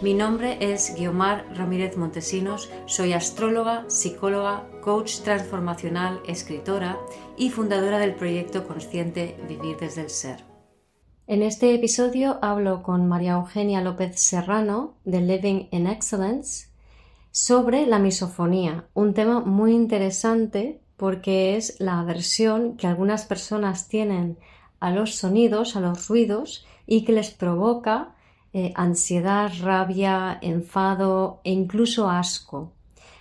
Mi nombre es Guiomar Ramírez Montesinos, soy astróloga, psicóloga, coach transformacional, escritora y fundadora del proyecto consciente Vivir desde el Ser. En este episodio hablo con María Eugenia López Serrano de Living in Excellence sobre la misofonía, un tema muy interesante porque es la aversión que algunas personas tienen a los sonidos, a los ruidos y que les provoca eh, ansiedad, rabia, enfado e incluso asco.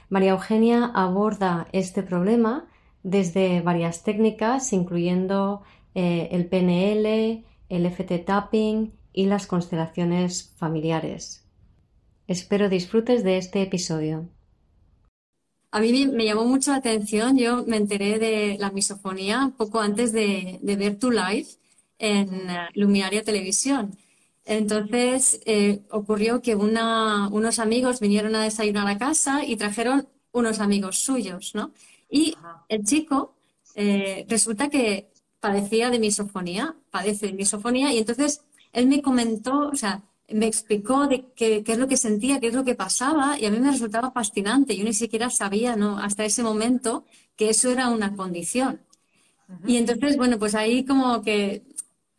María Eugenia aborda este problema desde varias técnicas, incluyendo eh, el PNL, el FT tapping y las constelaciones familiares. Espero disfrutes de este episodio. A mí me llamó mucho la atención, yo me enteré de la misofonía poco antes de, ver tu live en eh, Luminaria Televisión. Entonces eh, ocurrió que unos amigos vinieron a desayunar a casa y trajeron unos amigos suyos, ¿no? Y el chico eh, resulta que padecía de misofonía, padece de misofonía, y entonces él me comentó, o sea, me explicó de qué, es lo que sentía, qué es lo que pasaba, y a mí me resultaba fascinante. Yo ni siquiera sabía, ¿no? Hasta ese momento que eso era una condición. Y entonces, bueno, pues ahí como que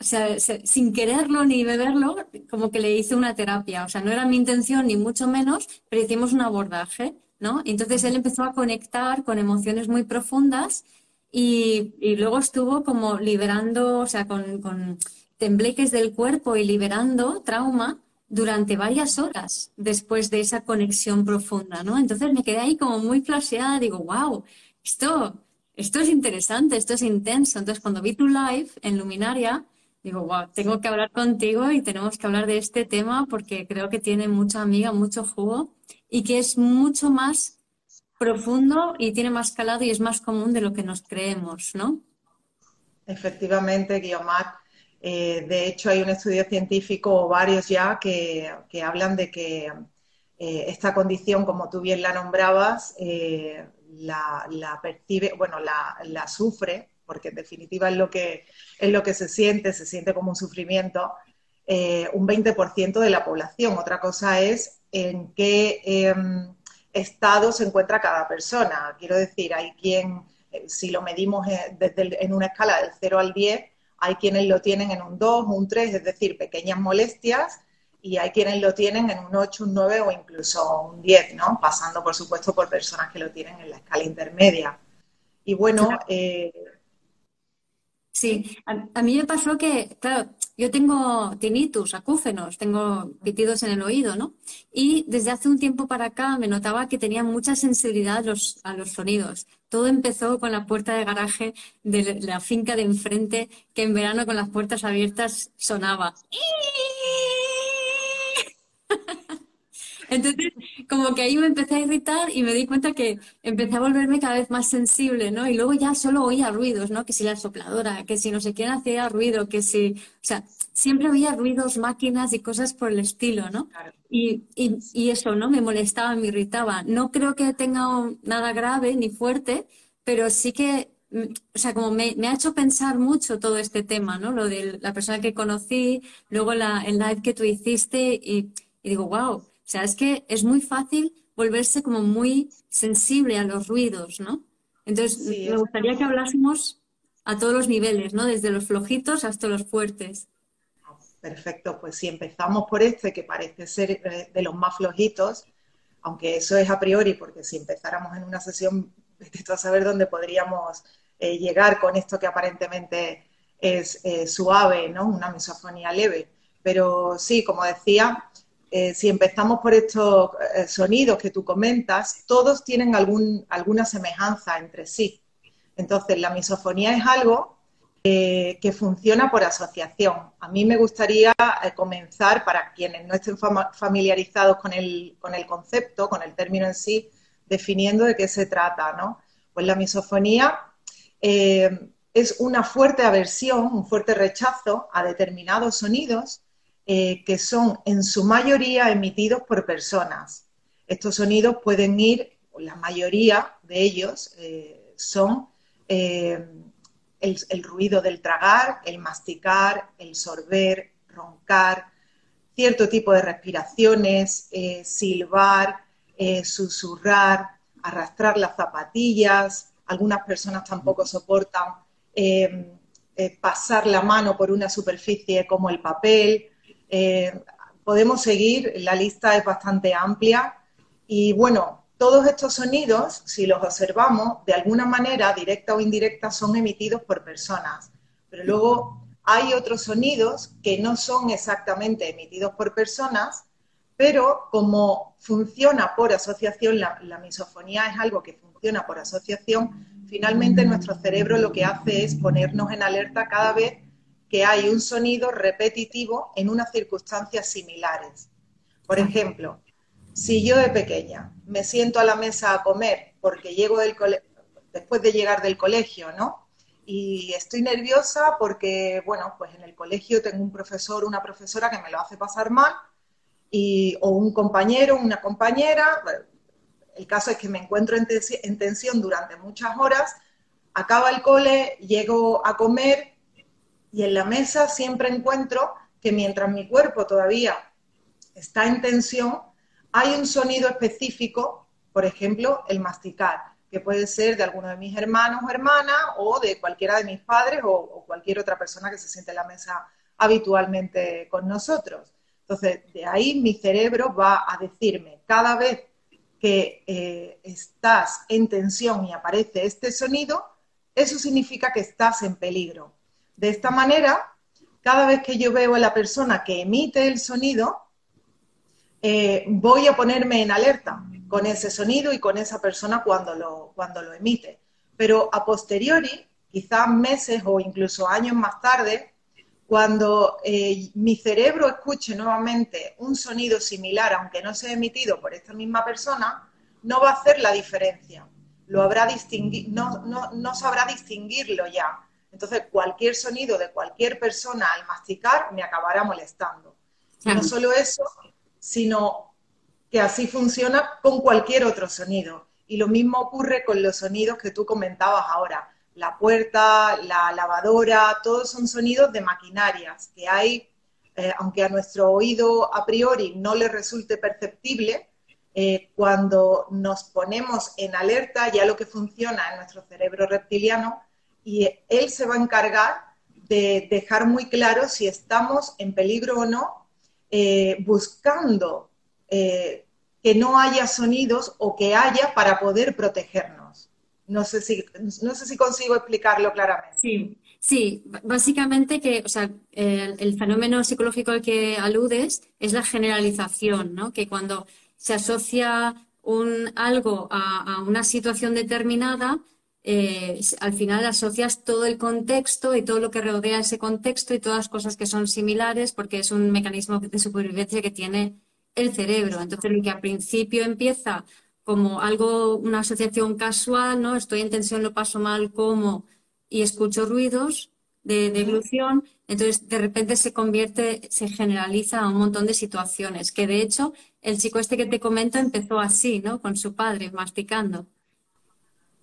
o sea, sin quererlo ni beberlo, como que le hice una terapia. O sea, no era mi intención ni mucho menos, pero hicimos un abordaje, ¿no? entonces él empezó a conectar con emociones muy profundas y, luego estuvo como liberando, o sea, con, con tembleques del cuerpo y liberando trauma durante varias horas después de esa conexión profunda, ¿no? Entonces me quedé ahí como muy flasheada, digo, wow, esto, esto es interesante, esto es intenso. Entonces cuando vi tu live en Luminaria, digo, wow, tengo que hablar contigo y tenemos que hablar de este tema porque creo que tiene mucha amiga, mucho jugo y que es mucho más profundo y tiene más calado y es más común de lo que nos creemos, ¿no? Efectivamente, Guiomar. Eh, de hecho, hay un estudio científico, o varios ya, que, hablan de que eh, esta condición, como tú bien la nombrabas, eh, la, percibe, bueno, la, la sufre porque en definitiva es lo que, es lo que se siente, se siente como un sufrimiento, eh, un 20% de la población. Otra cosa es en qué em, estado se encuentra cada persona. Quiero decir, hay quien, eh, si lo medimos eh, desde en una escala del 0 al 10, hay quienes lo tienen en un 2, un 3, es decir, pequeñas molestias, y hay quienes lo tienen en un 8, un 9 o incluso un 10, ¿no? Pasando, por supuesto, por personas que lo tienen en la escala intermedia. Y bueno, Sí, a, mí me pasó que, claro, yo tengo tinnitus, acúfenos, tengo pitidos en el oído, ¿no? Y desde hace un tiempo para acá me notaba que tenía mucha sensibilidad a los, a los sonidos. Todo empezó con la puerta de garaje de la finca de enfrente, que en verano con las puertas abiertas sonaba. Entonces, como que ahí me empecé a irritar y me di cuenta que empecé a volverme cada vez más sensible, ¿no? Y luego ya solo oía ruidos, ¿no? Que si la sopladora, que si no sé quién hacía ruido, que si, o sea, siempre oía ruidos, máquinas y cosas por el estilo, ¿no? Y, y, eso, ¿no? Me molestaba, me irritaba. No creo que tenga nada grave ni fuerte, pero sí que mm, o sea, como me, ha hecho pensar mucho todo este tema, ¿no? Lo de la persona que conocí, luego la, el live que tú hiciste y, y digo, wow, o sea, es que es muy fácil volverse como muy sensible a los ruidos, ¿no? Entonces, me gustaría que hablásemos a todos los niveles, ¿no? Desde los flojitos hasta los fuertes. Perfecto, pues si empezamos por este, que parece ser eh, de los más flojitos, aunque eso es a priori, porque si empezáramos en una sesión, esto a saber dónde podríamos eh, llegar con esto que aparentemente es eh, suave, ¿no? Una misofonía leve. Pero sí, como decía, eh, si empezamos por estos eh, sonidos que tú comentas, todos tienen alguna semejanza entre sí. Entonces, la misofonía es algo eh, que funciona por asociación. A mí me gustaría comenzar, para quienes no estén familiarizados con el, con el concepto, con el término en sí, definiendo de qué se trata, ¿no? Pues la misofonía es una fuerte aversión, un fuerte rechazo a determinados sonidos que son en su mayoría emitidos por personas. Estos sonidos pueden ir, la mayoría de ellos son el, ruido del tragar, el masticar, el sorber, roncar, cierto tipo de respiraciones, eh, silbar, eh, susurrar, arrastrar las zapatillas. Algunas personas tampoco soportan eh, pasar la mano por una superficie como el papel. Podemos seguir, la lista es bastante amplia. Y bueno, todos estos sonidos, si los observamos, de alguna manera, directa o indirecta, son emitidos por personas. Pero luego hay otros sonidos que no son exactamente emitidos por personas, pero como funciona por asociación, la, misofonía es algo que funciona por asociación, finalmente nuestro cerebro lo que hace es ponernos en alerta cada vez que hay un sonido repetitivo en unas circunstancias similares. Por ejemplo, si yo de pequeña me siento a la mesa a comer porque llego después de llegar del colegio, ¿no? Y estoy nerviosa porque, bueno, pues en el colegio tengo un profesor, una profesora que me lo hace pasar mal, y, o un compañero, una compañera. el caso es que me encuentro en tensión durante muchas horas, acaba el cole, llego a comer y en la mesa siempre encuentro que mientras mi cuerpo todavía está en tensión, hay un sonido específico, por ejemplo, el masticar, que puede ser de alguno de mis hermanos o hermanas o de cualquiera de mis padres o, cualquier otra persona que se siente en la mesa habitualmente con nosotros. Entonces, de ahí mi cerebro va a decirme cada vez que eh, estás en tensión y aparece este sonido, eso significa que estás en peligro. De esta manera, cada vez que yo veo a la persona que emite el sonido, eh, voy a ponerme en alerta con ese sonido y con esa persona cuando lo, cuando lo emite. Pero a posteriori, quizás meses o incluso años más tarde, cuando eh, mi cerebro escuche nuevamente un sonido similar, aunque no sea emitido por esta misma persona, no va a hacer la diferencia. Lo habrá no, no, no sabrá distinguirlo ya. Entonces, cualquier sonido de cualquier persona al masticar me acabará molestando. No solo eso, sino que así funciona con cualquier otro sonido. Y lo mismo ocurre con los sonidos que tú comentabas ahora. La puerta, la lavadora, todos son sonidos de maquinarias que hay, eh, aunque a nuestro oído a priori no le resulte perceptible, eh, cuando nos ponemos en alerta ya lo que funciona en nuestro cerebro reptiliano y él se va a encargar de dejar muy claro si estamos en peligro o no eh, buscando eh, que no haya sonidos o que haya para poder protegernos. No sé si, no sé si consigo explicarlo claramente. Sí, sí, básicamente que, o sea, el, fenómeno psicológico al que aludes es la generalización, ¿no? Que cuando se asocia un, algo a una situación determinada, eh, al final asocias todo el contexto y todo lo que rodea ese contexto y todas las cosas que son similares porque es un mecanismo de supervivencia que tiene el cerebro. Entonces, lo que al principio empieza como algo, una asociación casual, ¿no? Estoy en tensión, lo paso mal, como, y escucho ruidos de, de entonces de repente se convierte, se generaliza a un montón de situaciones, que de hecho el chico este que te comento empezó así, ¿no? Con su padre, masticando.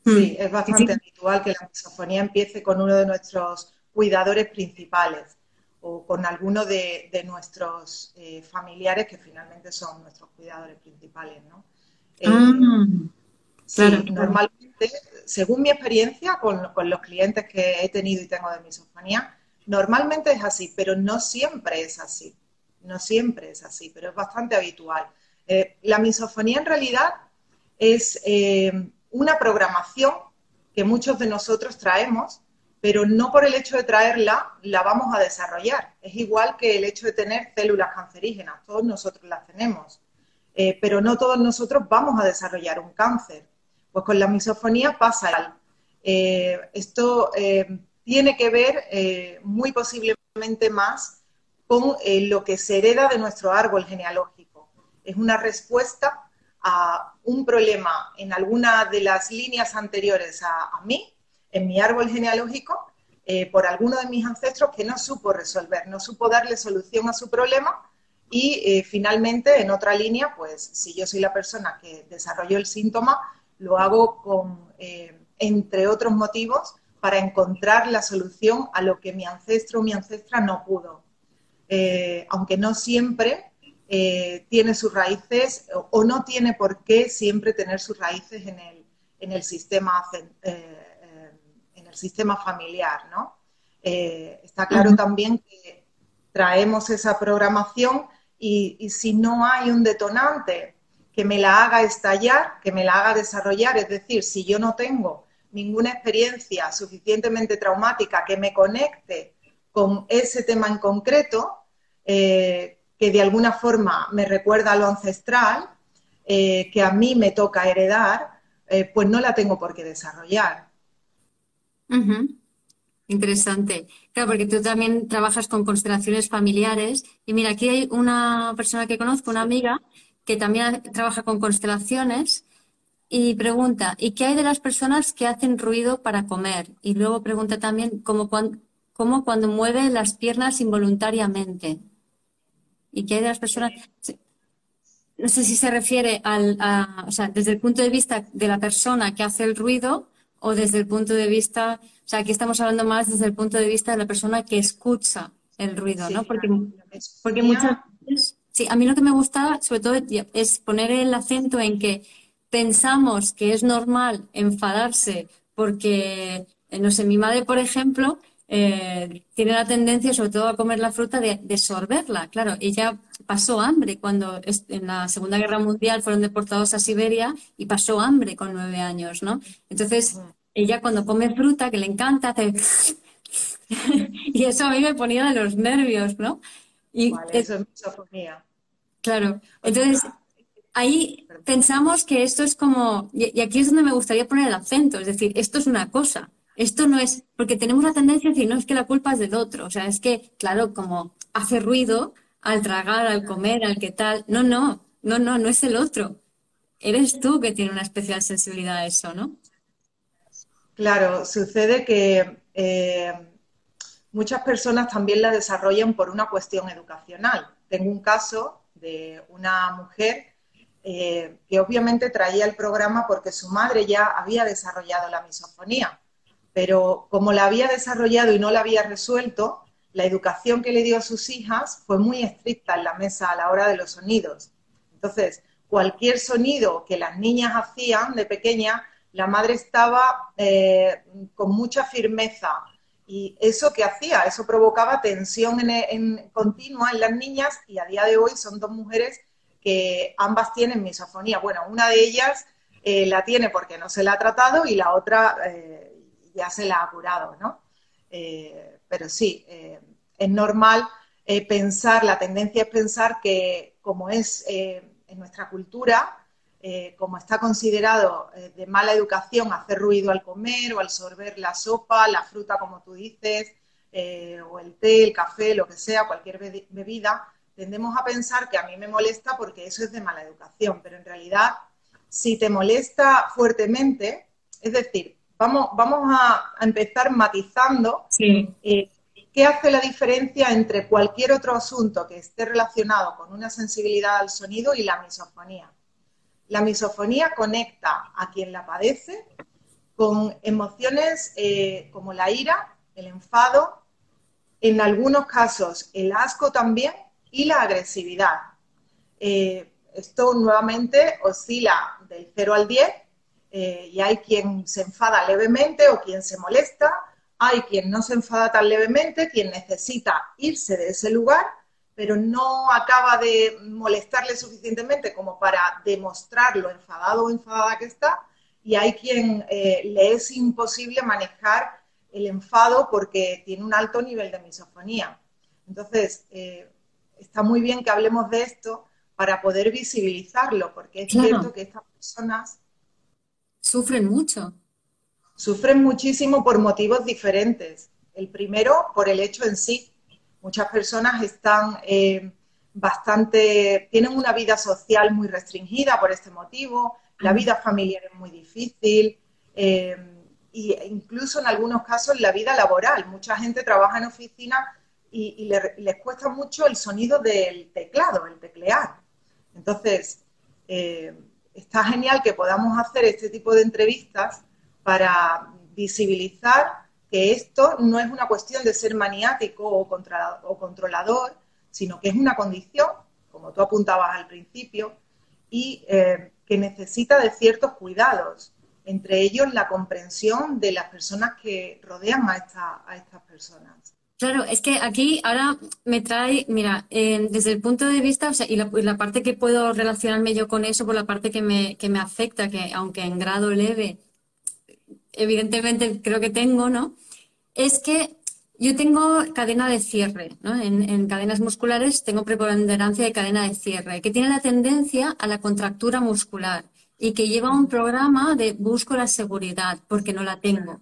Sí, mm. es bastante habitual que la misofonía empiece con uno de nuestros cuidadores principales o con alguno de, nuestros eh, familiares que finalmente son nuestros cuidadores principales, ¿no? Eh, ah, sí, normalmente, según mi experiencia con, los clientes que he tenido y tengo de misofonía, normalmente es así, pero no siempre es así. No siempre es así, pero es bastante habitual. Eh, la misofonía en realidad es una programación que muchos de nosotros traemos, pero no por el hecho de traerla la vamos a desarrollar. Es igual que el hecho de tener células cancerígenas, todos nosotros las tenemos, eh, pero no todos nosotros vamos a desarrollar un cáncer. Pues con la misofonía pasa. Eh, esto eh, tiene que ver muy posiblemente más con lo que se hereda de nuestro árbol genealógico. Es una respuesta a un problema en alguna de las líneas anteriores a, mí, en mi árbol genealógico, eh, por alguno de mis ancestros que no supo resolver, no supo darle solución a su problema y finalmente en otra línea, pues si yo soy la persona que desarrolló el síntoma, lo hago con, entre otros motivos, para encontrar la solución a lo que mi ancestro o mi ancestra no pudo. Eh, aunque no siempre eh, tiene sus raíces o, no tiene por qué siempre tener sus raíces en el, en el, sistema, eh, en el sistema familiar. ¿no? está claro también que traemos esa programación y, y si no hay un detonante que me la haga estallar, que me la haga desarrollar, es decir, si yo no tengo ninguna experiencia suficientemente traumática que me conecte con ese tema en concreto, eh, que de alguna forma me recuerda a lo ancestral, eh, que a mí me toca heredar, eh, pues no la tengo por qué desarrollar. Interesante. Claro, porque tú también trabajas con constelaciones familiares. Y mira, aquí hay una persona que conozco, una amiga, que también trabaja con constelaciones y pregunta, ¿y qué hay de las personas que hacen ruido para comer? Y luego pregunta también, ¿cómo cuando, cuando mueve las piernas involuntariamente? ¿Y qué hay de las personas? No sé si se refiere al, a, o sea, desde el punto de vista de la persona que hace el ruido o desde el punto de vista, o sea, aquí estamos hablando más desde el punto de vista de la persona que escucha el ruido, ¿no? Porque, porque muchas veces, sí, a mí lo que me gusta, sobre todo, es poner el acento en que pensamos que es normal enfadarse porque, eh, no sé, mi madre, por ejemplo, eh, tiene la tendencia, sobre todo, a comer la fruta de, sorberla. Claro, ella pasó hambre cuando en la Segunda Guerra Mundial fueron deportados a Siberia y pasó hambre con nueve años, ¿no? Entonces, ella cuando come fruta, que le encanta, hace... y eso a mí me ponía de los nervios, ¿no? Y eso es Claro, entonces ahí pensamos que esto es como, y aquí es donde me gustaría poner el acento, es decir, esto es una cosa, esto no es, porque tenemos la tendencia a decir, no, es que la culpa es del otro, o sea, es que, claro, como hace ruido al tragar, al comer, al que tal, no, no, no, no, no es el otro, eres tú que tiene una especial sensibilidad a eso, ¿no? Claro, sucede que eh, muchas personas también la desarrollan por una cuestión educacional. Tengo un caso de una mujer eh, que obviamente traía el programa porque su madre ya había desarrollado la misofonía, pero como la había desarrollado y no la había resuelto, la educación que le dio a sus hijas fue muy estricta en la mesa a la hora de los sonidos. Entonces, cualquier sonido que las niñas hacían de pequeña, la madre estaba eh, con mucha firmeza. Y eso que hacía, eso provocaba tensión en, continua en las niñas y a día de hoy son dos mujeres que ambas tienen misofonía. Bueno, una de ellas eh, la tiene porque no se la ha tratado y la otra eh, ya se la ha curado, ¿no? Eh, pero sí, es normal pensar, la tendencia es pensar que como es en nuestra cultura, como está considerado de mala educación hacer ruido al comer o al sorber la sopa, la fruta, como tú dices, o el té, el café, lo que sea, cualquier bebida, tendemos a pensar que a mí me molesta porque eso es de mala educación, pero en realidad, si te molesta fuertemente, es decir, vamos, vamos a, empezar matizando eh, qué hace la diferencia entre cualquier otro asunto que esté relacionado con una sensibilidad al sonido y la misofonía. La misofonía conecta a quien la padece con emociones eh, como la ira, el enfado, en algunos casos el asco también, y la agresividad. Eh, esto nuevamente oscila del 0 al 10 eh, y hay quien se enfada levemente o quien se molesta, hay quien no se enfada tan levemente, quien necesita irse de ese lugar, pero no acaba de molestarle suficientemente como para demostrar lo enfadado o enfadada que está, y hay quien eh, le es imposible manejar el enfado porque tiene un alto nivel de misofonía. Entonces, está muy bien que hablemos de esto para poder visibilizarlo, porque es cierto que estas personas sufren mucho. Sufren muchísimo por motivos diferentes. El primero, por el hecho en sí. Muchas personas están eh, bastante, tienen una vida social muy restringida por este motivo, la vida familiar es muy difícil, eh, e incluso en algunos casos la vida laboral. Mucha gente trabaja en oficina y, les cuesta mucho el sonido del teclado, el teclear. Entonces, eh, está genial que podamos hacer este tipo de entrevistas para visibilizar que esto no es una cuestión de ser maniático o, controlador, sino que es una condición, como tú apuntabas al principio, y eh, que necesita de ciertos cuidados, entre ellos la comprensión de las personas que rodean a estas personas. Claro, es que aquí ahora me trae, mira, eh, desde el punto de vista, o sea, y la, parte que puedo relacionarme yo con eso, por la parte que me, que me afecta, que aunque en grado leve, evidentemente creo que tengo, ¿no? Es que yo tengo cadena de cierre, ¿no? En, cadenas musculares tengo preponderancia de cadena de cierre, que tiene la tendencia a la contractura muscular y que lleva un programa de busco la seguridad porque no la tengo,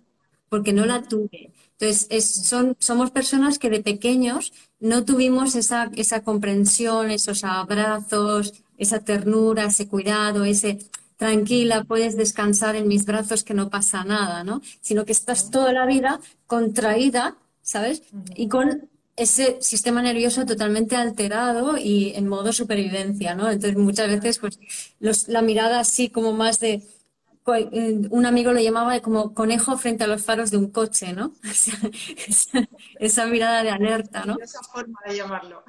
porque no la tuve. Entonces, son, somos personas que de pequeños no tuvimos esa, esa comprensión, esos abrazos, esa ternura, ese cuidado, ese tranquila, puedes descansar en mis brazos que no pasa nada, ¿no? Sino que estás toda la vida contraída, ¿sabes? Y con ese sistema nervioso totalmente alterado y en modo supervivencia, ¿no? Entonces muchas veces pues la mirada así como más de un amigo lo llamaba como conejo frente a los faros de un coche, ¿no? esa, mirada de alerta, ¿no? Esa forma de llamarlo.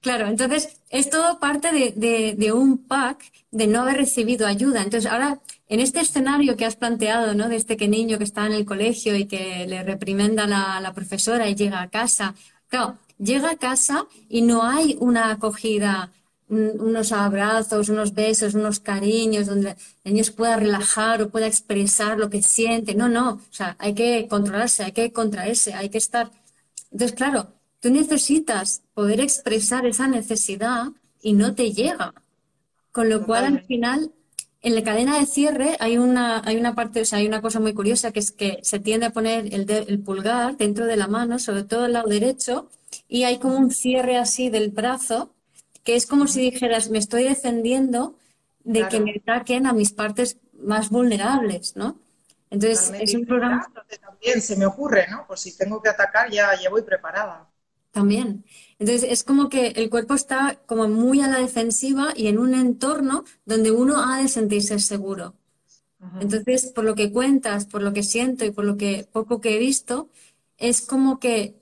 Claro, entonces es todo parte de, un pack de no haber recibido ayuda. Entonces ahora, en este escenario que has planteado, ¿no? De este que niño que está en el colegio y que le reprimenda la, la profesora y llega a casa. Claro, llega a casa y no hay una acogida unos abrazos, unos besos, unos cariños, donde el niño se pueda relajar o pueda expresar lo que siente. No, no, o sea, hay que controlarse, hay que contraerse, hay que estar. Entonces, claro, tú necesitas poder expresar esa necesidad y no te llega. Con lo cual, al final, en la cadena de cierre hay una, hay una parte, o sea, hay una cosa muy curiosa que es que se tiende a poner el, el pulgar dentro de la mano, sobre todo el lado derecho, y hay como un cierre así del brazo que es como si dijeras, me estoy defendiendo de que me ataquen a mis partes más vulnerables, ¿no? Entonces, es un programa... También se me ocurre, ¿no? Por si tengo que atacar, ya, ya voy preparada. También. Entonces, es como que el cuerpo está como muy a la defensiva y en un entorno donde uno ha de sentirse seguro. Entonces, por lo que cuentas, por lo que siento y por lo que poco que he visto, es como que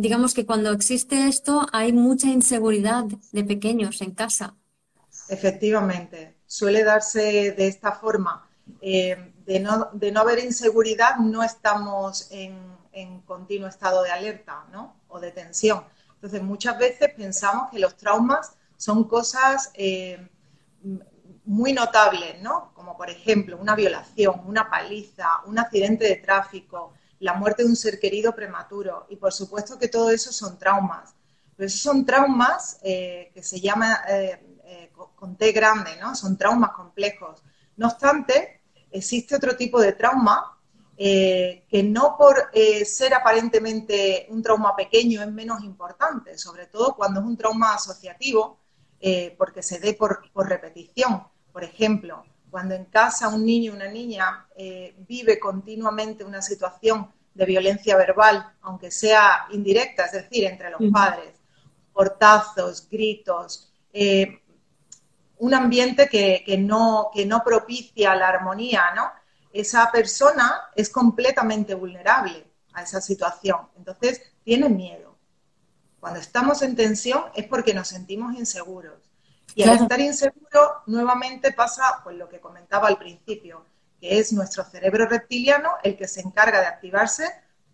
digamos que cuando existe esto hay mucha inseguridad de pequeños en casa. Efectivamente, suele darse de esta forma. Eh, de, no, de, no, haber inseguridad no estamos en, continuo estado de alerta ¿no? o de tensión. Entonces muchas veces pensamos que los traumas son cosas eh, muy notables, ¿no? como por ejemplo una violación, una paliza, un accidente de tráfico, la muerte de un ser querido prematuro. Y por supuesto que todo eso son traumas. Pero esos son traumas eh, que se llama eh, eh, con T grande, ¿no? Son traumas complejos. No obstante, existe otro tipo de trauma que no por ser aparentemente un trauma pequeño es menos importante, sobre todo cuando es un trauma asociativo, porque se dé por, por repetición. Por ejemplo, cuando en casa un niño o una niña eh, vive continuamente una situación de violencia verbal, aunque sea indirecta, es decir, entre los padres, portazos, gritos, eh, un ambiente que, no, que no propicia la armonía, ¿no? Esa persona es completamente vulnerable a esa situación, entonces tiene miedo. Cuando estamos en tensión es porque nos sentimos inseguros. Y al estar inseguro, nuevamente pasa pues, lo que comentaba al principio, que es nuestro cerebro reptiliano el que se encarga de activarse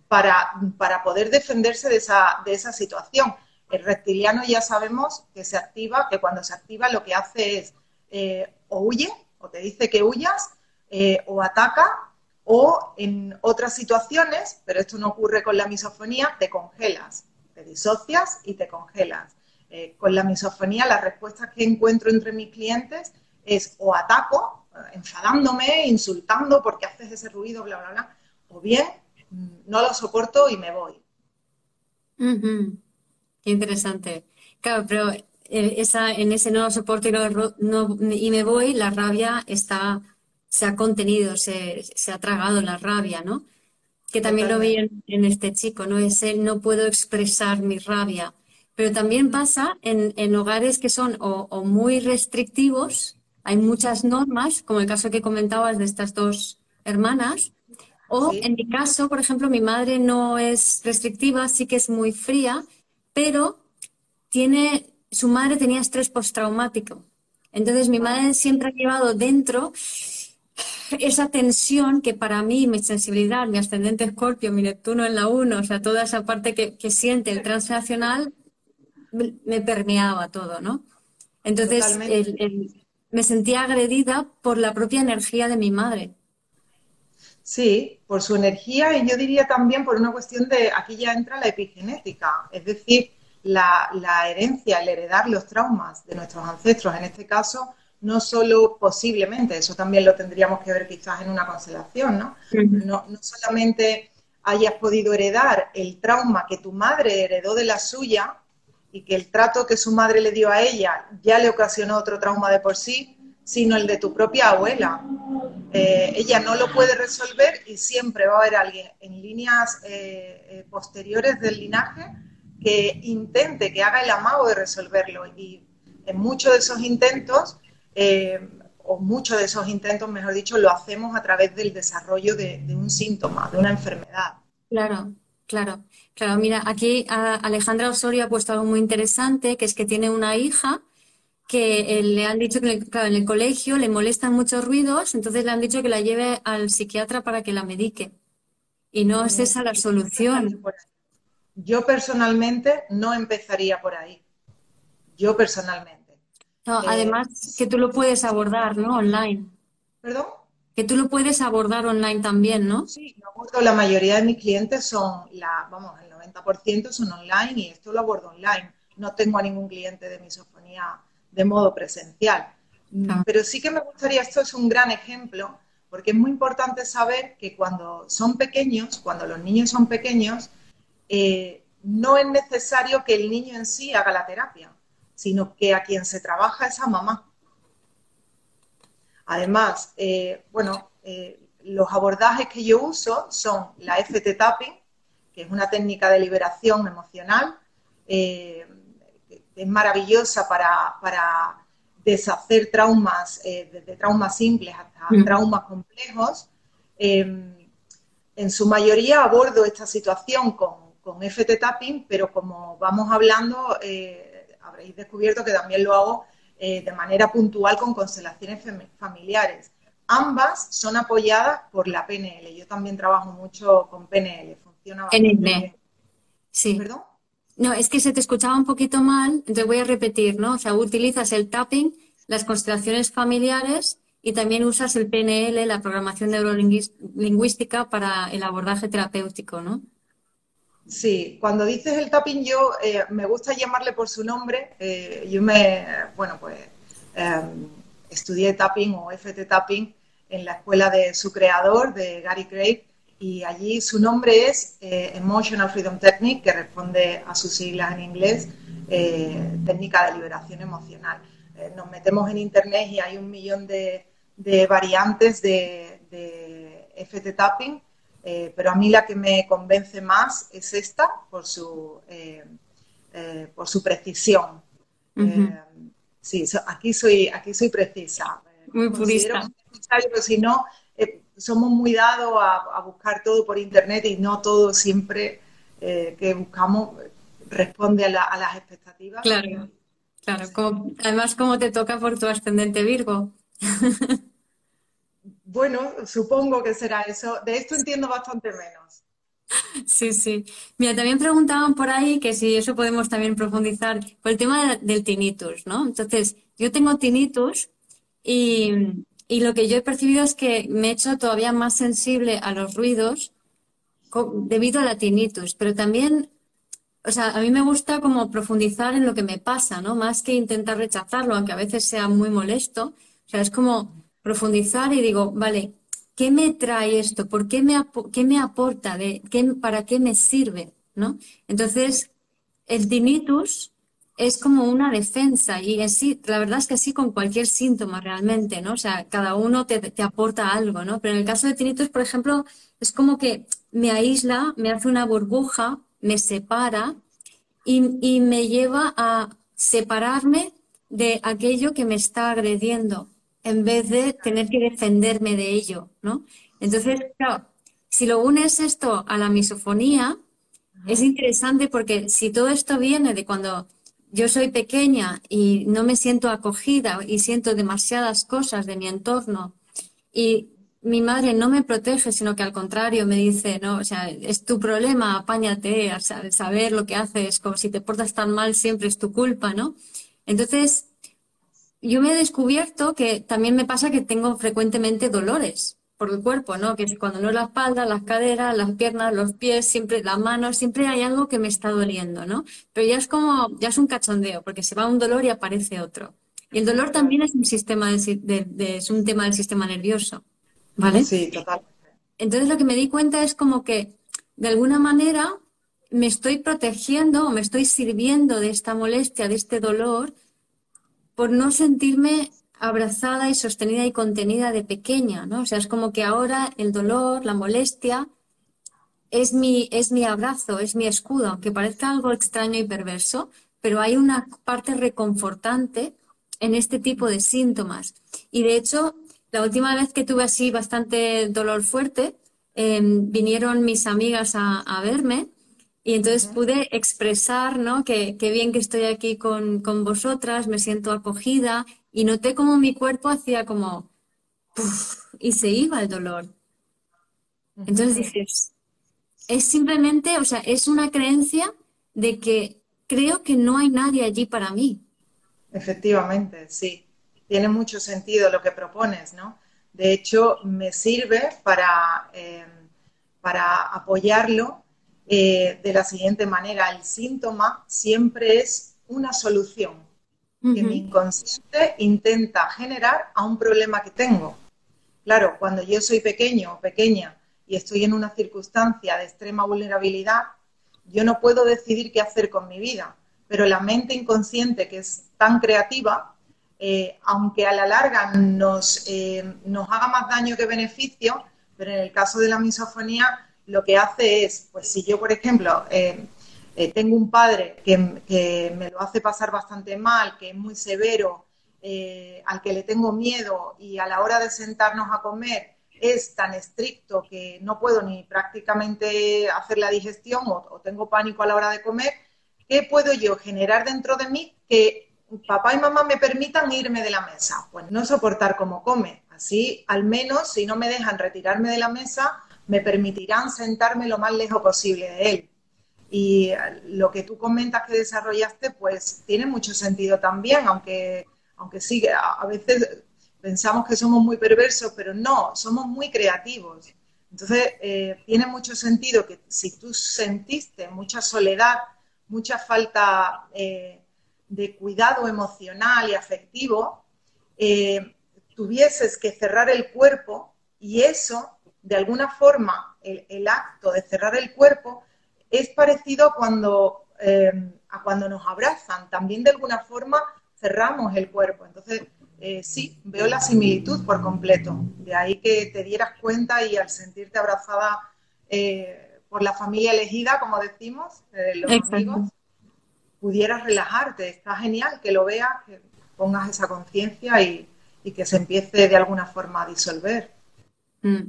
para, para poder defenderse de esa, de esa situación. El reptiliano ya sabemos que se activa, que cuando se activa lo que hace es eh, o huye, o te dice que huyas, eh, o ataca, o en otras situaciones, pero esto no ocurre con la misofonía, te congelas, te disocias y te congelas. Eh, con la misofonía, las respuestas que encuentro entre mis clientes es o ataco, eh, enfadándome, insultando porque haces ese ruido, bla, bla, bla, o bien mm, no lo soporto y me voy. Qué interesante. Claro, pero eh, esa, en ese no lo soporto y, no, y me voy, la rabia está, se ha contenido, se, se ha tragado la rabia, ¿no? Que también lo vi en, este chico, ¿no? Ese no puedo expresar mi rabia. Pero también pasa en, en hogares que son o muy restrictivos, hay muchas normas, como el caso que comentabas de estas dos hermanas, o en mi caso, por ejemplo, mi madre no es restrictiva, sí que es muy fría, pero tiene, su madre tenía estrés postraumático. Entonces mi madre siempre ha llevado dentro esa tensión que para mí, mi sensibilidad, mi ascendente escorpio, mi Neptuno en la 1, o sea, toda esa parte que, siente el transnacional, me permeaba todo, ¿no? Entonces, me sentía agredida por la propia energía de mi madre. Sí, por su energía y yo diría también por una cuestión de, aquí ya entra la epigenética, es decir, la, herencia, el heredar los traumas de nuestros ancestros, en este caso, no solo posiblemente, eso también lo tendríamos que ver quizás en una constelación, ¿no? No, no solamente hayas podido heredar el trauma que tu madre heredó de la suya y que el trato que su madre le dio a ella ya le ocasionó otro trauma de por sí, sino el de tu propia abuela. Eh, ella no lo puede resolver y siempre va a haber alguien en líneas eh, eh, posteriores del linaje que intente, que haga el amago de resolverlo. Y en muchos de esos intentos, o muchos de esos intentos, mejor dicho, lo hacemos a través del desarrollo de, de un síntoma, de una enfermedad. Claro, claro. Claro, mira, aquí Alejandra Osorio ha puesto algo muy interesante, que es que tiene una hija que eh, le han dicho que en el, colegio le molestan muchos ruidos, entonces le han dicho que la lleve al psiquiatra para que la medique. Y no es esa la solución. Yo personalmente no empezaría por ahí. Yo personalmente. No, eh, además que tú lo puedes abordar, ¿no? Online. ¿Perdón? Que tú lo puedes abordar online también, ¿no? Sí, lo abordo. La mayoría de mis clientes son, la, vamos, el 90% son online y esto lo abordo online. No tengo a ningún cliente de misofonía de modo presencial. Mm, pero sí que me gustaría, esto es un gran ejemplo, porque es muy importante saber que cuando son pequeños, cuando los niños son pequeños, eh, no es necesario que el niño en sí haga la terapia, sino que a quien se trabaja es a mamá. Además, eh, bueno, eh, los abordajes que yo uso son la FT Tapping, que es una técnica de liberación emocional, es maravillosa para, deshacer traumas, eh, desde traumas simples hasta mm. traumas complejos. Em, en su mayoría abordo esta situación con, con, FT Tapping, pero como vamos hablando, eh, habréis descubierto que también lo hago eh, de manera puntual con constelaciones familiares. Ambas son apoyadas por la PNL. Yo también trabajo mucho con PNL. Funciona bastante Sí. ¿Perdón? No, es que se te escuchaba un poquito mal, entonces voy a repetir, ¿no? O sea, utilizas el tapping, las constelaciones familiares y también usas el PNL, la programación neurolingüística para el abordaje terapéutico, ¿no? Sí, cuando dices el tapping yo eh, me gusta llamarle por su nombre. Eh, yo me, bueno, pues em, estudié tapping o FT tapping en la escuela de su creador, de Gary Craig, y allí su nombre es eh, Emotional Freedom Technique, que responde a sus siglas en inglés, eh, técnica de liberación emocional. Eh, nos metemos en internet y hay un millón de, variantes de, FT tapping, pero a mí la que me convence más es esta por su, por su precisión. sí, aquí soy, aquí soy precisa. Muy purista. Pero si no, somos muy dados a, buscar todo por internet y no todo siempre eh, que buscamos responde a, las expectativas. Claro, claro. además, como te toca por tu ascendente Virgo. bueno, supongo que será eso. De esto entiendo bastante menos. Sí, sí. Mira, también preguntaban por ahí que si eso podemos también profundizar por el tema del tinnitus, ¿no? Entonces, yo tengo tinnitus y, y lo que yo he percibido es que me he hecho todavía más sensible a los ruidos debido a la tinnitus, pero también, o sea, a mí me gusta como profundizar en lo que me pasa, ¿no? Más que intentar rechazarlo, aunque a veces sea muy molesto. O sea, es como profundizar y digo, vale, ¿qué me trae esto? ¿Por qué me, qué me aporta? De, qué, ¿Para qué me sirve? ¿no? Entonces, el tinnitus es como una defensa y así, la verdad es que así con cualquier síntoma realmente, ¿no? O sea, cada uno te, te, aporta algo, ¿no? Pero en el caso de tinnitus, por ejemplo, es como que me aísla, me hace una burbuja, me separa y, y me lleva a separarme de aquello que me está agrediendo en vez de tener que defenderme de ello, ¿no? Entonces, claro, si lo unes esto a la misofonía, es interesante porque si todo esto viene de cuando yo soy pequeña y no me siento acogida y siento demasiadas cosas de mi entorno y mi madre no me protege, sino que al contrario me dice, no, o sea, es tu problema, apáñate, saber lo que haces, como si te portas tan mal siempre es tu culpa, ¿no? Entonces, yo me he descubierto que también me pasa que tengo frecuentemente dolores por el cuerpo, ¿no? Que es cuando no la espalda, las caderas, las piernas, los pies, siempre las manos, siempre hay algo que me está doliendo, ¿no? Pero ya es como, ya es un cachondeo, porque se va un dolor y aparece otro. Y el dolor también es un sistema de, es un tema del sistema nervioso, ¿vale? Sí, total. Entonces lo que me di cuenta es como que de alguna manera me estoy protegiendo o me estoy sirviendo de esta molestia, de este dolor, por no sentirme abrazada y sostenida y contenida de pequeña, ¿no? O sea, es como que ahora el dolor, la molestia, es mi, es mi abrazo, es mi escudo, aunque parezca algo extraño y perverso, pero hay una parte reconfortante en este tipo de síntomas. Y de hecho, la última vez que tuve así bastante dolor fuerte, em, vinieron mis amigas a, a verme y entonces pude expresar, ¿no? Que, bien que estoy aquí con, vosotras, me siento acogida y noté como mi cuerpo hacía como y se iba el dolor. Entonces dices, es simplemente, o sea, es una creencia de que creo que no hay nadie allí para mí. Efectivamente, sí. Tiene mucho sentido lo que propones, ¿no? De hecho, me sirve para, eh, para apoyarlo eh, de la siguiente manera, el síntoma siempre es una solución que mi inconsciente intenta generar a un problema que tengo. Claro, cuando yo soy pequeño o pequeña y estoy en una circunstancia de extrema vulnerabilidad, yo no puedo decidir qué hacer con mi vida, pero la mente inconsciente que es tan creativa, eh, aunque a la larga nos, eh, nos haga más daño que beneficio, pero en el caso de la misofonía lo que hace es, pues si yo, por ejemplo, eh, eh, tengo un padre que, me lo hace pasar bastante mal, que es muy severo, eh, al que le tengo miedo y a la hora de sentarnos a comer es tan estricto que no puedo ni prácticamente hacer la digestión o, tengo pánico a la hora de comer, ¿qué puedo yo generar dentro de mí que papá y mamá me permitan irme de la mesa? Pues no soportar cómo come. Así, al menos, si no me dejan retirarme de la mesa, me permitirán sentarme lo más lejos posible de él. Y lo que tú comentas que desarrollaste, pues tiene mucho sentido también, aunque, aunque sí, a veces pensamos que somos muy perversos, pero no, somos muy creativos. Entonces, eh, tiene mucho sentido que si tú sentiste mucha soledad, mucha falta eh, de cuidado emocional y afectivo, eh, tuvieses que cerrar el cuerpo y eso de alguna forma el, acto de cerrar el cuerpo es parecido cuando, eh, a cuando nos abrazan. También de alguna forma cerramos el cuerpo. Entonces, eh, sí, veo la similitud por completo. De ahí que te dieras cuenta y al sentirte abrazada eh, por la familia elegida, como decimos, los amigos, pudieras relajarte. Está genial que lo veas, que pongas esa conciencia y, que se empiece de alguna forma a disolver. Mm.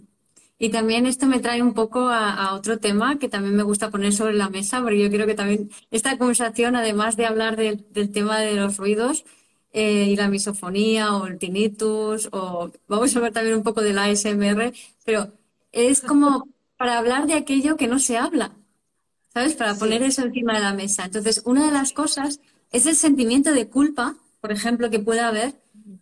Y también esto me trae un poco a, otro tema que también me gusta poner sobre la mesa, porque yo creo que también esta conversación, además de hablar del, tema de los ruidos eh, y la misofonía o el tinnitus, o vamos a hablar también un poco del ASMR, pero es como para hablar de aquello que no se habla, ¿sabes? Para poner eso encima de la mesa. Entonces, una de las cosas es el sentimiento de culpa, por ejemplo, que puede haber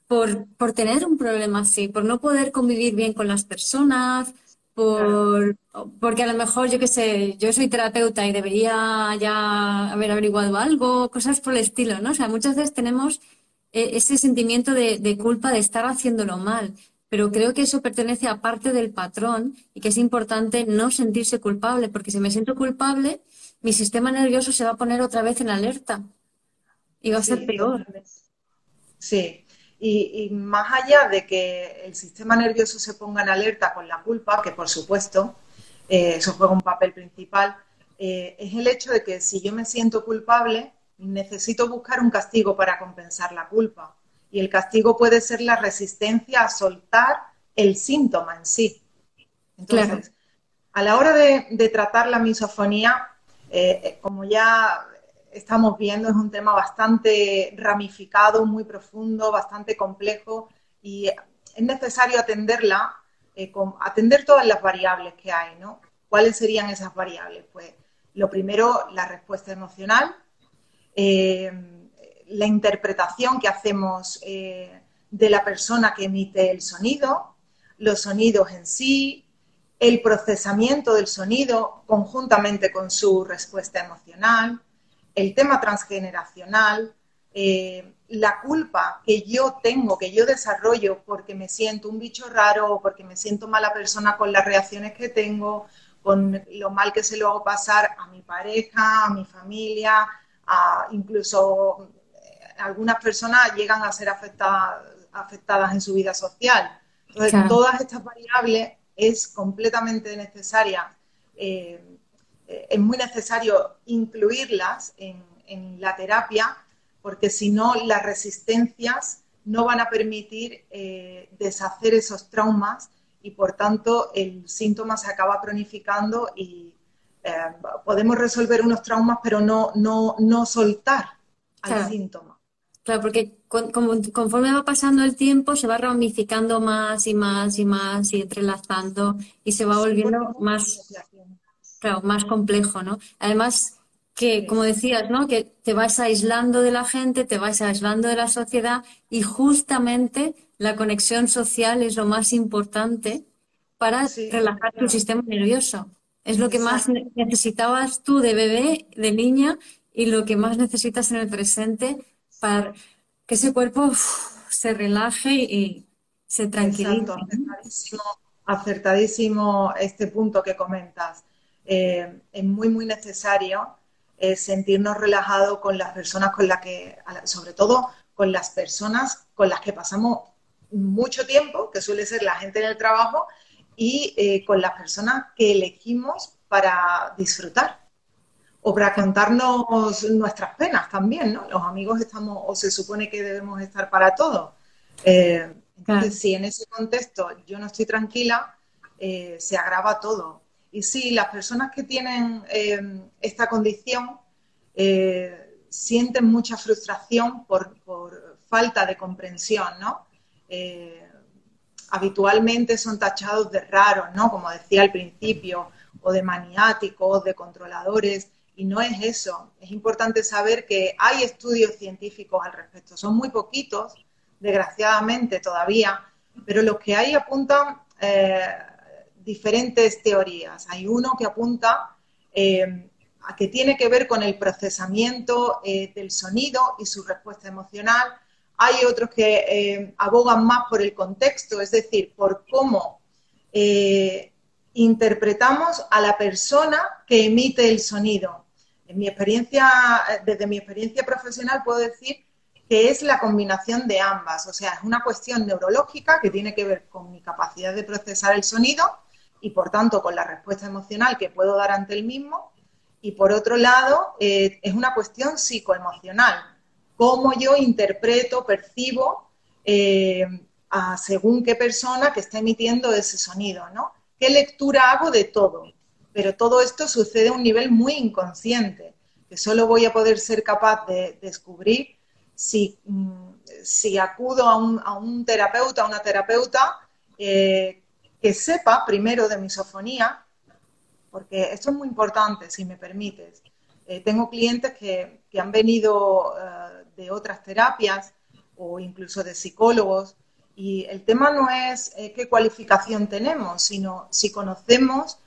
por, por tener un problema así, por no poder convivir bien con las personas, por, porque a lo mejor, yo qué sé, yo soy terapeuta y debería ya haber averiguado algo, cosas por el estilo, ¿no? O sea, muchas veces tenemos eh, ese sentimiento de, culpa de estar haciéndolo mal, pero creo que eso pertenece a parte del patrón y que es importante no sentirse culpable, porque si me siento culpable, mi sistema nervioso se va a poner otra vez en alerta y va a ser peor. Sí, y, más allá de que el sistema nervioso se ponga en alerta con la culpa, que por supuesto eh, eso juega un papel principal, eh, es el hecho de que si yo me siento culpable, necesito buscar un castigo para compensar la culpa. Y el castigo puede ser la resistencia a soltar el síntoma en sí. Entonces, a la hora de, tratar la misofonía, eh, como ya estamos viendo, es un tema bastante ramificado, muy profundo, bastante complejo y es necesario atenderla, eh, atender todas las variables que hay. ¿Cuáles serían esas variables? Pues lo primero, la respuesta emocional, eh, la interpretación que hacemos eh, de la persona que emite el sonido, los sonidos en sí, el procesamiento del sonido conjuntamente con su respuesta emocional, el tema transgeneracional, eh, la culpa que yo tengo, que yo desarrollo porque me siento un bicho raro o porque me siento mala persona con las reacciones que tengo, con lo mal que se lo hago pasar a mi pareja, a mi familia, a incluso eh, algunas personas llegan a ser afectadas, afectadas en su vida social. Entonces, todas estas variables es completamente necesaria eh, eh, es muy necesario incluirlas en, la terapia porque si no las resistencias no van a permitir eh, deshacer esos traumas y por tanto el síntoma se acaba cronificando y eh, podemos resolver unos traumas pero no, no, no soltar al síntoma. Claro, porque conforme va pasando el tiempo se va ramificando más y más y más y entrelazando y se va volviendo más claro, más complejo, ¿no? Además, que, como decías, ¿no? Que te vas aislando de la gente, te vas aislando de la sociedad y justamente la conexión social es lo más importante para relajar tu sistema nervioso. Es lo que más necesitabas tú de bebé, de niña, y lo que más necesitas en el presente para que ese cuerpo se relaje y se tranquilice. acertadísimo, acertadísimo este punto que comentas. Eh, es muy, muy necesario eh, sentirnos relajados con las personas con las que, sobre todo con las personas con las que pasamos mucho tiempo, que suele ser la gente en el trabajo, y eh, con las personas que elegimos para disfrutar o para contarnos nuestras penas también, ¿no? Los amigos estamos, o se supone que debemos estar para todo. entonces, si en ese contexto yo no estoy tranquila, se agrava todo. Y sí, las personas que tienen eh, esta condición eh, sienten mucha frustración por, falta de comprensión, ¿no? Eh, habitualmente son tachados de raros, ¿no? Como decía al principio, o de maniáticos, de controladores, y no es eso. Es importante saber que hay estudios científicos al respecto. Son muy poquitos, desgraciadamente todavía, pero los que hay apuntan diferentes teorías. Hay uno que apunta eh, a que tiene que ver con el procesamiento eh, del sonido y su respuesta emocional. Hay otros que eh, abogan más por el contexto, es decir, por cómo interpretamos a la persona que emite el sonido. En mi experiencia, desde mi experiencia profesional puedo decir que es la combinación de ambas, o sea, es una cuestión neurológica que tiene que ver con mi capacidad de procesar el sonido y por tanto con la respuesta emocional que puedo dar ante el mismo. Y por otro lado, eh, es una cuestión psicoemocional, cómo yo interpreto, percibo eh, a según qué persona que está emitiendo ese sonido, ¿no? ¿Qué lectura hago de todo? Pero todo esto sucede a un nivel muy inconsciente, que solo voy a poder ser capaz de descubrir si, mm, si acudo a un, a un terapeuta, a una terapeuta, eh, que sepa primero de misofonía, porque esto es muy importante, si me permites. Eh, tengo clientes que, han venido eh, de otras terapias o incluso de psicólogos y el tema no es eh, qué cualificación tenemos, sino si conocemos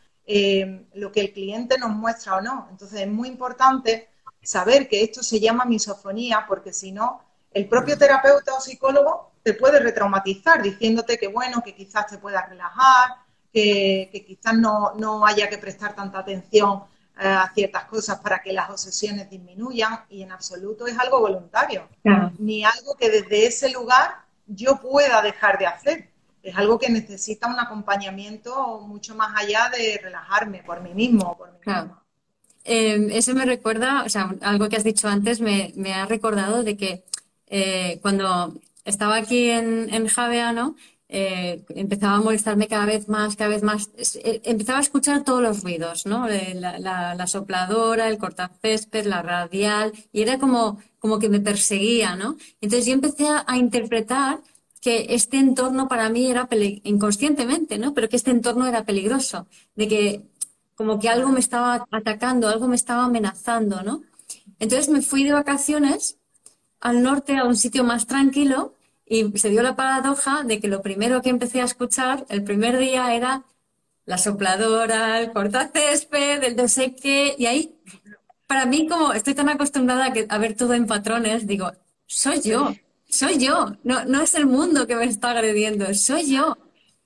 lo que el cliente nos muestra o no. Entonces es muy importante saber que esto se llama misofonía porque si no, el propio terapeuta o psicólogo te puede retraumatizar diciéndote que, bueno, que quizás te puedas relajar, que, quizás no, no, haya que prestar tanta atención eh, a ciertas cosas para que las obsesiones disminuyan y en absoluto es algo voluntario, ni algo que desde ese lugar yo pueda dejar de hacer. Es algo que necesita un acompañamiento mucho más allá de relajarme por mí mismo. Por mí em, eso me recuerda, o sea, algo que has dicho antes me, me ha recordado de que eh, cuando estaba aquí en, en Javea, ¿no? Eh, empezaba a molestarme cada vez más, cada vez más. Eh, empezaba a escuchar todos los ruidos, ¿no? La, sopladora, el cortacésped, la radial, y era como, como que me perseguía, ¿no? Entonces yo empecé a, interpretar que este entorno para mí era inconscientemente, ¿no? Pero que este entorno era peligroso, de que como que algo me estaba atacando, algo me estaba amenazando, ¿no? Entonces me fui de vacaciones al norte a un sitio más tranquilo y se dio la paradoja de que lo primero que empecé a escuchar el primer día era la sopladora, el cortacésped, el no sé qué, y ahí, para mí, como estoy tan acostumbrada a, ver todo en patrones, digo, soy yo, soy yo, no, no es el mundo que me está agrediendo, soy yo.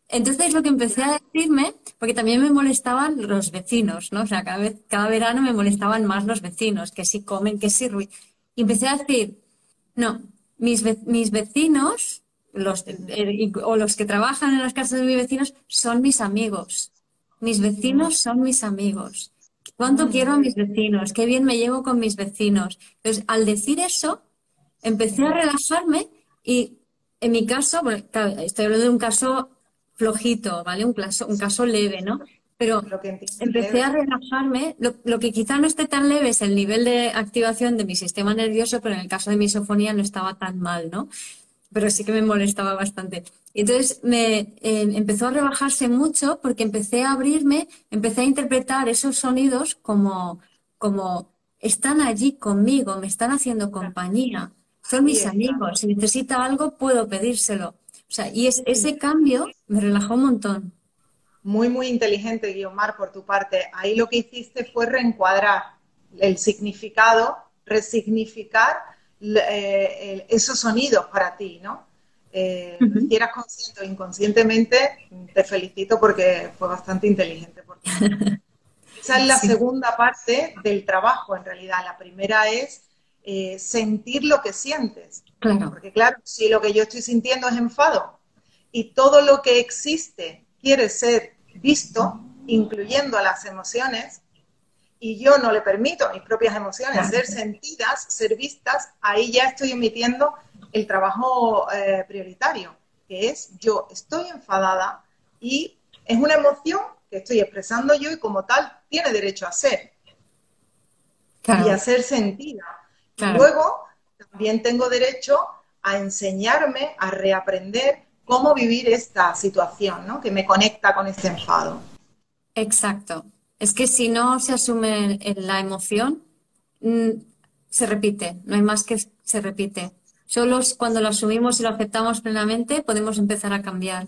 Entonces lo que empecé a decirme, porque también me molestaban los vecinos, ¿no? O sea, cada, vez, cada verano me molestaban más los vecinos, que si comen, que si ruido. Y empecé a decir, no, mis, mis vecinos los, eh, o los que trabajan en las casas de mis vecinos son mis amigos. Mis vecinos son mis amigos. ¿Cuánto quiero a mis vecinos? Qué bien me llevo con mis vecinos. Entonces, al decir eso, empecé a relajarme y en mi caso, estoy hablando de un caso flojito, ¿vale? Un caso, un caso leve, ¿no? Pero empecé a relajarme. Lo, que quizá no esté tan leve es el nivel de activación de mi sistema nervioso, pero en el caso de mi misofonía no estaba tan mal, ¿no? Pero sí que me molestaba bastante. Entonces me eh, empezó a rebajarse mucho porque empecé a abrirme, empecé a interpretar esos sonidos como, como están allí conmigo, me están haciendo compañía, son mis amigos, si necesita algo puedo pedírselo. O sea, y es, ese cambio me relajó un montón muy, muy inteligente, Guiomar, por tu parte. Ahí lo que hiciste fue reencuadrar el significado, resignificar eh, esos sonidos para ti, ¿no? Eh, Si eras consciente o inconscientemente, te felicito porque fue bastante inteligente. Esa es la segunda parte del trabajo, en realidad. La primera es eh, sentir lo que sientes. Porque claro, si lo que yo estoy sintiendo es enfado y todo lo que existe quiere ser visto, incluyendo a las emociones, y yo no le permito a mis propias emociones ser sentidas, ser vistas, ahí ya estoy emitiendo el trabajo eh, prioritario, que es yo estoy enfadada y es una emoción que estoy expresando yo y como tal tiene derecho a ser. Y a ser sentida. Luego también tengo derecho a enseñarme, a reaprender cómo vivir esta situación, ¿no? Que me conecta con este enfado. Exacto. Es que si no se asume la emoción, mm, se repite, no hay más que se repite. Solo cuando lo asumimos y lo aceptamos plenamente podemos empezar a cambiar.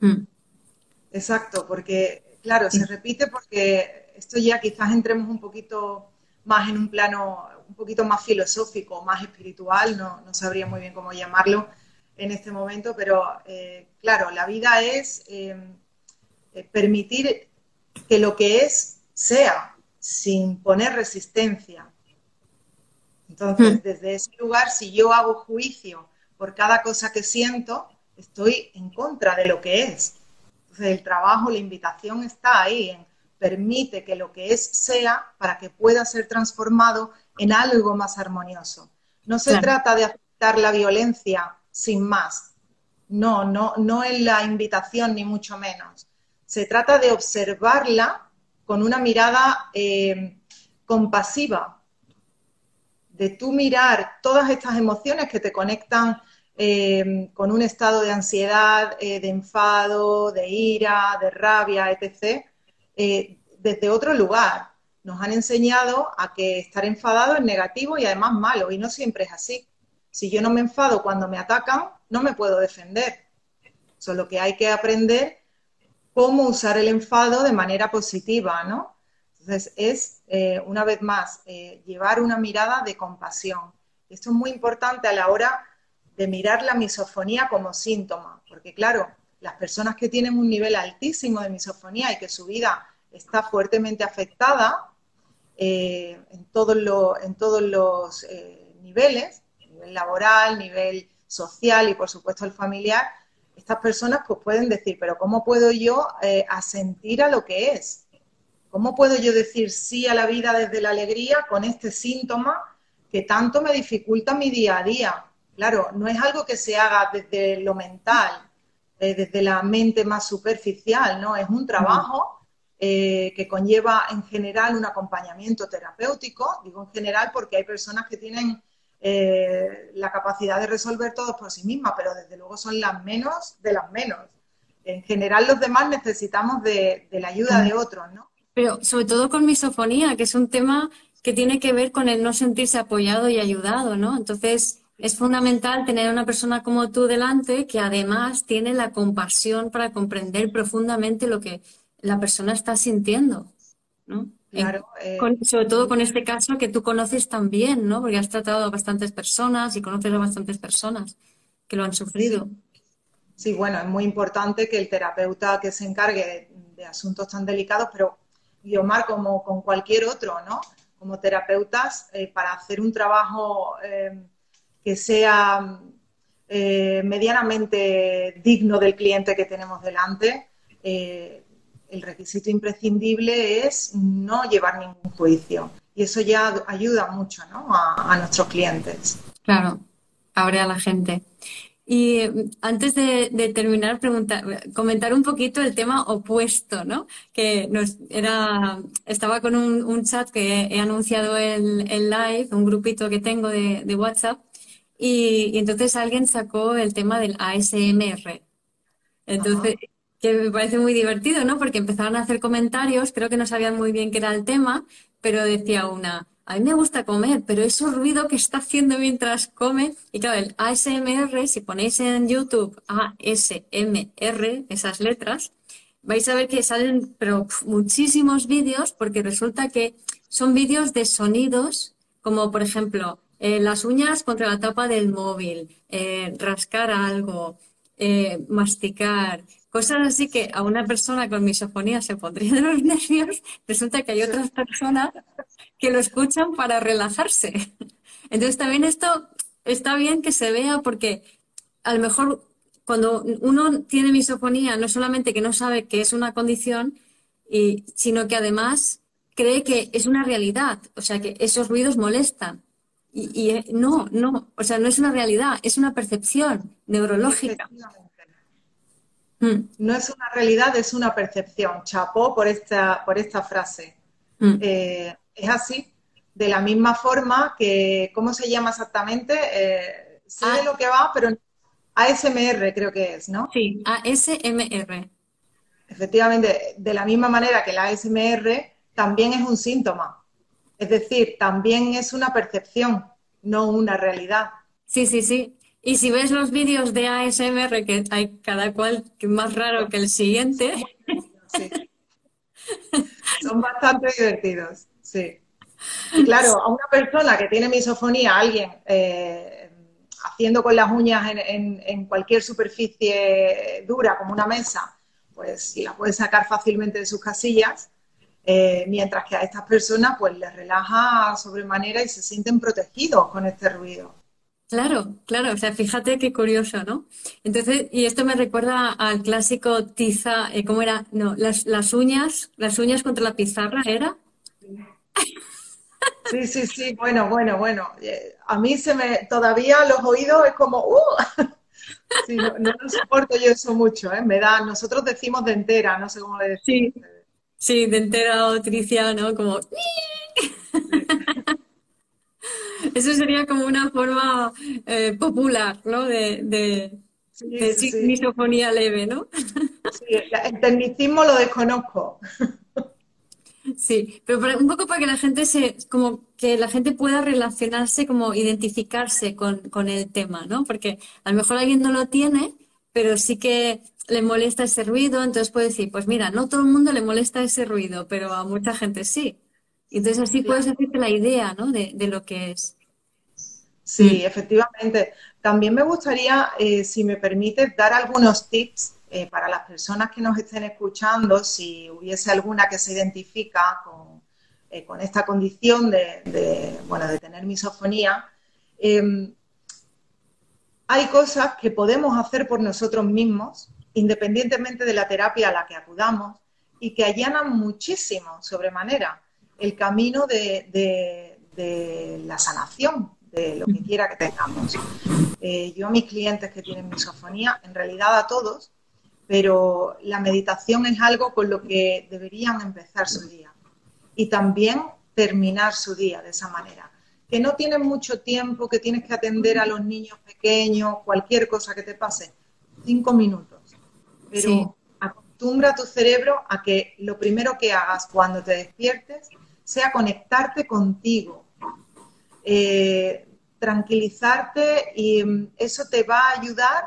Mm. Exacto, porque, claro, se repite porque esto ya quizás entremos un poquito más en un plano un poquito más filosófico, más espiritual, no, no sabría muy bien cómo llamarlo, en este momento, pero eh, claro, la vida es eh, eh, permitir que lo que es sea, sin poner resistencia. Entonces, hmm. desde ese lugar, si yo hago juicio por cada cosa que siento, estoy en contra de lo que es. Entonces, el trabajo, la invitación está ahí, en permite que lo que es sea para que pueda ser transformado en algo más armonioso. No se trata de aceptar la violencia sin más. No, no, no es la invitación ni mucho menos. Se trata de observarla con una mirada eh, compasiva, de tú mirar todas estas emociones que te conectan eh, con un estado de ansiedad, eh, de enfado, de ira, de rabia, etc., desde otro lugar. Nos han enseñado a que estar enfadado es negativo y además malo, y no siempre es así. Si yo no me enfado cuando me atacan, no me puedo defender. Solo que hay que aprender cómo usar el enfado de manera positiva, ¿no? Entonces, es, eh, una vez más, eh, llevar una mirada de compasión. Esto es muy importante a la hora de mirar la misofonía como síntoma, porque claro, las personas que tienen un nivel altísimo de misofonía y que su vida está fuertemente afectada eh, en todos los, niveles, nivel laboral, nivel social y por supuesto el familiar, estas personas pues pueden decir, pero ¿cómo puedo yo eh, asentir a lo que es? ¿Cómo puedo yo decir sí a la vida desde la alegría con este síntoma que tanto me dificulta mi día a día? Claro, no es algo que se haga desde lo mental, eh, desde la mente más superficial, ¿no? Es un trabajo eh, que conlleva en general un acompañamiento terapéutico, digo en general porque hay personas que tienen eh, la capacidad de resolver todo por sí mismas, pero desde luego son las menos de las menos. En general los demás necesitamos de, la ayuda de otros, ¿no? Pero sobre todo con misofonía, que es un tema que tiene que ver con el no sentirse apoyado y ayudado, ¿no? Entonces, es fundamental tener una persona como tú delante que además tiene la compasión para comprender profundamente lo que la persona está sintiendo, ¿no? Claro, eh, sobre todo con este caso que tú conoces también, ¿no? Porque has tratado a bastantes personas y conoces a bastantes personas que lo han sufrido. Sí, bueno, es muy importante que el terapeuta que se encargue de, asuntos tan delicados, pero Guiomar, como con cualquier otro, ¿no? Como terapeutas, eh, para hacer un trabajo eh, que sea medianamente digno del cliente que tenemos delante, el requisito imprescindible es no llevar ningún juicio. Y eso ya ayuda mucho ¿no? a, nuestros clientes. Claro, abre a la gente. Y mm, antes de, terminar, preguntar, comentar un poquito el tema opuesto, ¿no? Que nos era, estaba con un, chat que he anunciado en, live, un grupito que tengo de, de WhatsApp, y, entonces alguien sacó el tema del ASMR. Entonces, que me parece muy divertido, ¿no? Porque empezaron a hacer comentarios, creo que no sabían muy bien qué era el tema, pero decía una, a mí me gusta comer, pero ese ruido que está haciendo mientras come, y claro, el ASMR, si ponéis en YouTube ASMR, esas letras, vais a ver que salen pero, muchísimos vídeos, porque resulta que son vídeos de sonidos, como por ejemplo, eh, las uñas contra la tapa del móvil, eh, rascar algo, eh, masticar, cosas así que a una persona con misofonía se pondría de los nervios, resulta que hay otras personas que lo escuchan para relajarse. Entonces también esto está bien que se vea porque a lo mejor cuando uno tiene misofonía no solamente que no sabe que es una condición, y, sino que además cree que es una realidad, o sea que esos ruidos molestan. Y, eh, no, no, o sea, no es una realidad, es una percepción neurológica. Mm. No es una realidad, es una percepción. Chapó por esta, por esta frase. Mm. Eh, es así, de la misma forma que, ¿cómo se llama exactamente? Eh, sé ah. lo que va, pero ASMR creo que es, ¿no? Sí, ASMR. Efectivamente, de la misma manera que la ASMR también es un síntoma. Es decir, también es una percepción, no una realidad. Sí, sí, sí. Y si ves los vídeos de ASMR, que hay cada cual más raro que el siguiente. Son bastante divertidos, sí. claro, a una persona que tiene misofonía, alguien eh, haciendo con las uñas en, cualquier superficie dura, como una mesa, pues la puede sacar fácilmente de sus casillas eh, mientras que a estas personas pues les relaja sobremanera y se sienten protegidos con este ruido. Claro, claro, o sea, fíjate qué curioso, ¿no? Entonces, y esto me recuerda al clásico tiza, eh, ¿cómo era? No, las, las uñas, las uñas contra la pizarra, ¿era? Sí, sí, sí, bueno, bueno, bueno. Eh, a mí se me, todavía los oídos es como, ¡uh! Sí, no, no, soporto yo eso mucho, ¿eh? Me da, nosotros decimos de entera, no sé cómo le decimos. Sí. Sí, de entera o ¿no? Como... Eso sería como una forma eh, popular, ¿no? De, de, misofonía leve, ¿no? Sí, el tecnicismo lo desconozco. Sí, pero un poco para que la gente se, como que la gente pueda relacionarse, como identificarse con, con el tema, ¿no? Porque a lo mejor alguien no lo tiene, pero sí que le molesta ese ruido, entonces puede decir, pues mira, no todo el mundo le molesta ese ruido, pero a mucha gente sí. Entonces así puedes hacerte la idea, ¿no? De, lo que es. Sí, efectivamente. También me gustaría, eh, si me permite, dar algunos tips eh, para las personas que nos estén escuchando, si hubiese alguna que se identifica con, eh, esta condición de, bueno, de tener misofonía. Em, hay cosas que podemos hacer por nosotros mismos, independientemente de la terapia a la que acudamos, y que allanan muchísimo, sobremanera, el camino de, la sanación, de lo que quiera que tengamos. Eh, yo a mis clientes que tienen misofonía, en realidad a todos, pero la meditación es algo con lo que deberían empezar su día y también terminar su día de esa manera. Que no tienes mucho tiempo, que tienes que atender a los niños pequeños, cualquier cosa que te pase, cinco minutos. Pero acostumbra a tu cerebro a que lo primero que hagas cuando te despiertes sea conectarte contigo, eh, tranquilizarte y mm, eso te va a ayudar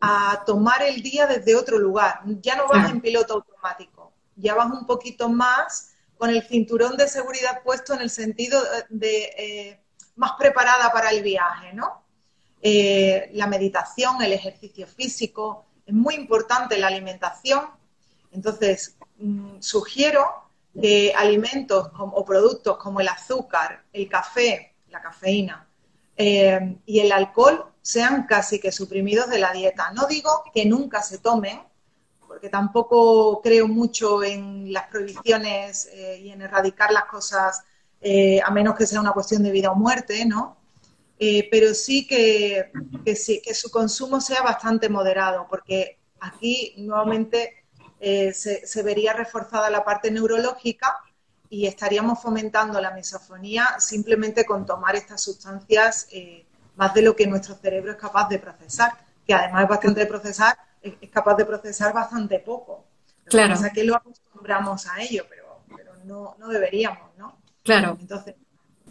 a tomar el día desde otro lugar. Ya no vas en piloto automático, ya vas un poquito más con el cinturón de seguridad puesto en el sentido de eh, más preparada para el viaje, ¿no? Eh, la meditación, el ejercicio físico, es muy importante la alimentación. Entonces, mm, sugiero que alimentos o productos como el azúcar, el café, la cafeína eh, y el alcohol sean casi que suprimidos de la dieta. No digo que nunca se tomen, porque tampoco creo mucho en las prohibiciones eh, y en erradicar las cosas eh, a menos que sea una cuestión de vida o muerte, ¿no? pero sí que, sí que su consumo sea bastante moderado, porque aquí nuevamente se, se, vería reforzada la parte neurológica y estaríamos fomentando la misofonía simplemente con tomar estas sustancias más de lo que nuestro cerebro es capaz de procesar, que además es bastante de procesar, es, capaz de procesar bastante poco. claro. O sea que lo acostumbramos a ello, pero, pero no, no deberíamos, ¿no? Claro. Entonces,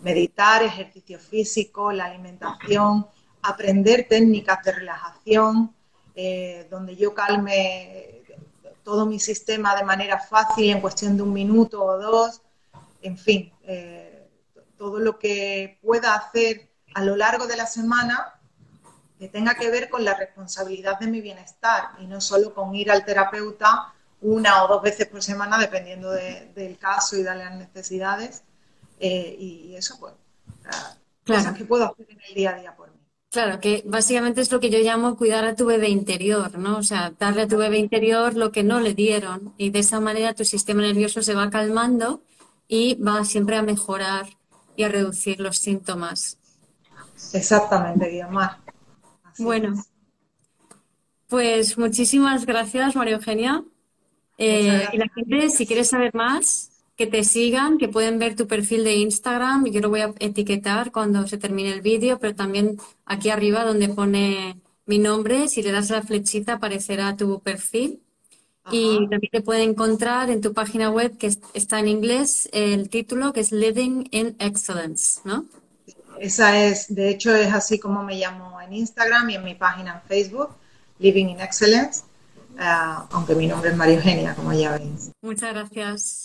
meditar, ejercicio físico, la alimentación, aprender técnicas de relajación, eh, donde yo calme todo mi sistema de manera fácil en cuestión de un minuto o dos, en fin, eh, todo lo que pueda hacer a lo largo de la semana que tenga que ver con la responsabilidad de mi bienestar y no solo con ir al terapeuta una o dos veces por semana, dependiendo del caso y de las necesidades. Eh, y eso, pues, claro. cosas que puedo hacer en el día a día por mí. Claro, que básicamente es lo que yo llamo cuidar a tu bebé interior, ¿no? O sea, darle a tu bebé interior lo que no le dieron y de esa manera tu sistema nervioso se va calmando y va siempre a mejorar y a reducir los síntomas. Exactamente, Guiomar. bueno, pues muchísimas gracias, María Eugenia. Eh, y la gente, si quieres saber más, que te sigan, que pueden ver tu perfil de Instagram. Yo lo voy a etiquetar cuando se termine el vídeo, pero también aquí arriba donde pone mi nombre, si le das la flechita aparecerá tu perfil. Y también te pueden encontrar en tu página web que está en inglés el título que es Living in Excellence, ¿no? Esa es, de hecho, es así como me llamo en Instagram y en mi página en Facebook, Living in Excellence, eh, aunque mi nombre es María Eugenia, como ya veis. Muchas gracias.